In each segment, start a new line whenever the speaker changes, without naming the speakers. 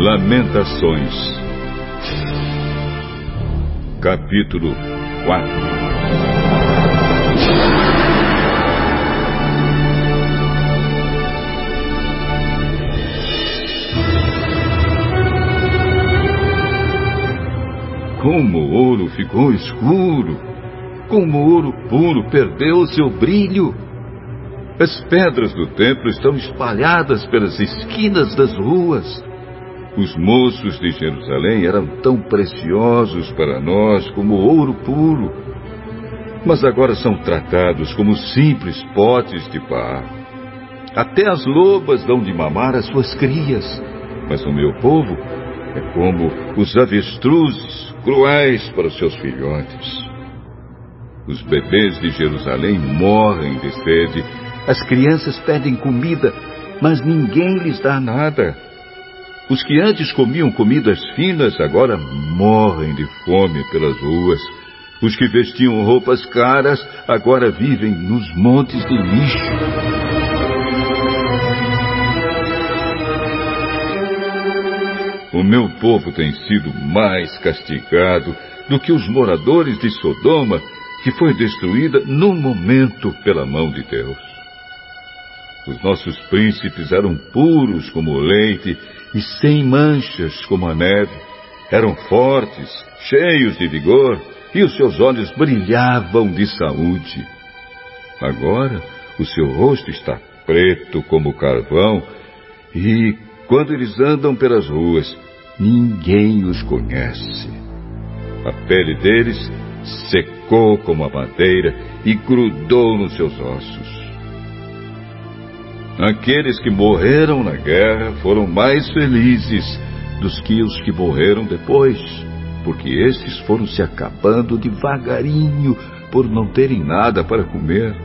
Lamentações, capítulo 4 Como o ouro ficou escuro, como o ouro puro perdeu seu brilho. As pedras do templo estão espalhadas pelas esquinas das ruas. Os moços de Jerusalém eram tão preciosos para nós como ouro puro, mas agora são tratados como simples potes de barro. Até as lobas dão de mamar às suas crias, mas o meu povo é como os avestruzes cruéis para os seus filhotes. Os bebês de Jerusalém morrem de sede, as crianças pedem comida, mas ninguém lhes dá nada. Os que antes comiam comidas finas agora morrem de fome pelas ruas. Os que vestiam roupas caras agora vivem nos montes de lixo. O meu povo tem sido mais castigado do que os moradores de Sodoma, que foi destruída num momento pela mão de Deus. Os nossos príncipes eram puros como o leite e sem manchas como a neve. Eram fortes, cheios de vigor e os seus olhos brilhavam de saúde. Agora o seu rosto está preto como carvão e quando eles andam pelas ruas, ninguém os conhece. A pele deles secou como a madeira e grudou nos seus ossos. Aqueles que morreram na guerra foram mais felizes dos que os que morreram depois, porque estes foram se acabando devagarinho por não terem nada para comer.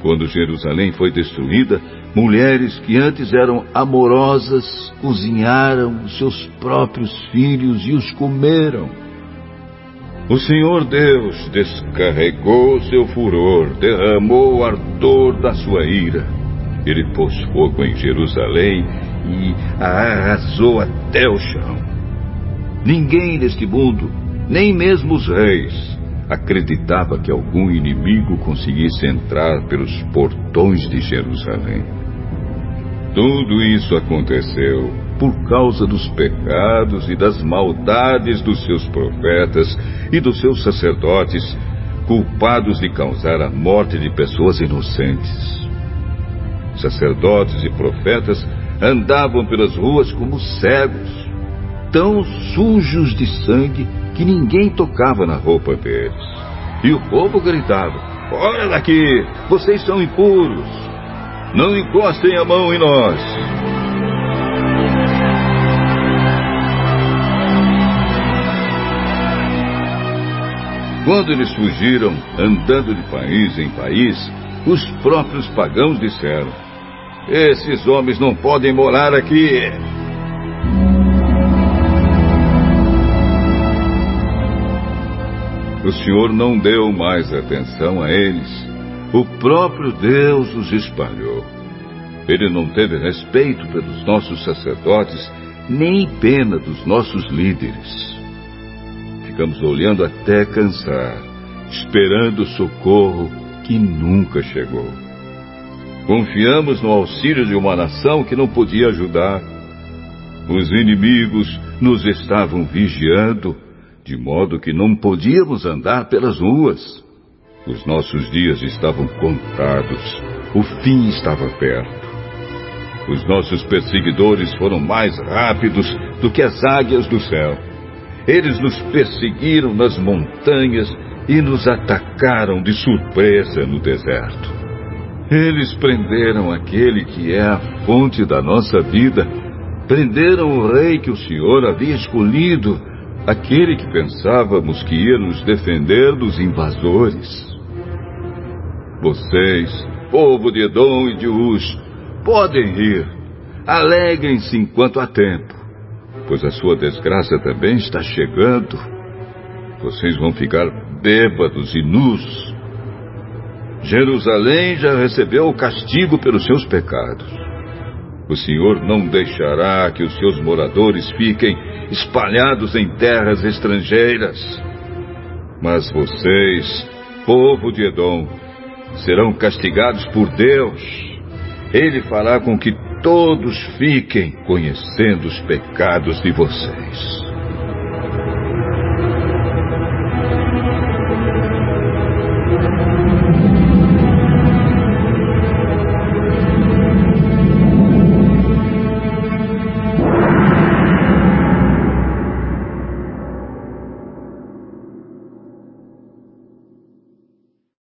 Quando Jerusalém foi destruída, Mulheres que antes eram amorosas cozinharam seus próprios filhos e os comeram. O Senhor Deus descarregou seu furor, derramou o ardor da sua ira. Ele pôs fogo em Jerusalém e a arrasou até o chão. Ninguém neste mundo, nem mesmo os reis, acreditava que algum inimigo conseguisse entrar pelos portões de Jerusalém. Tudo isso aconteceu por causa dos pecados e das maldades dos seus profetas e dos seus sacerdotes, culpados de causar a morte de pessoas inocentes. Sacerdotes e profetas andavam pelas ruas como cegos, tão sujos de sangue que ninguém tocava na roupa deles. E o povo gritava: Fora daqui! Vocês são impuros! Não encostem a mão em nós. Quando eles fugiram, andando de país em país, os próprios pagãos disseram: Esses homens não podem morar aqui. O Senhor não deu mais atenção a eles o próprio Deus os espalhou. Ele não teve respeito pelos nossos sacerdotes, nem pena dos nossos líderes. Ficamos olhando até cansar, esperando socorro que nunca chegou. Confiamos no auxílio de uma nação que não podia ajudar. Os inimigos nos estavam vigiando, de modo que não podíamos andar pelas ruas. Os nossos dias estavam contados. O fim estava perto. Os nossos perseguidores foram mais rápidos do que as águias do céu. Eles nos perseguiram nas montanhas e nos atacaram de surpresa no deserto. Eles prenderam aquele que é a fonte da nossa vida. Prenderam o rei que o Senhor havia escolhido, aquele que pensávamos que ia nos defender dos invasores. Vocês, povo de Edom e de Uz, podem rir. Alegrem-se enquanto há tempo, pois a sua desgraça também está chegando. Vocês vão ficar bêbados e nus. Jerusalém já recebeu o castigo pelos seus pecados. O Senhor não deixará que os seus moradores fiquem espalhados em terras estrangeiras. Mas vocês, povo de Edom, serão castigados por Deus. Ele fará com que todos fiquem conhecendo os pecados de vocês.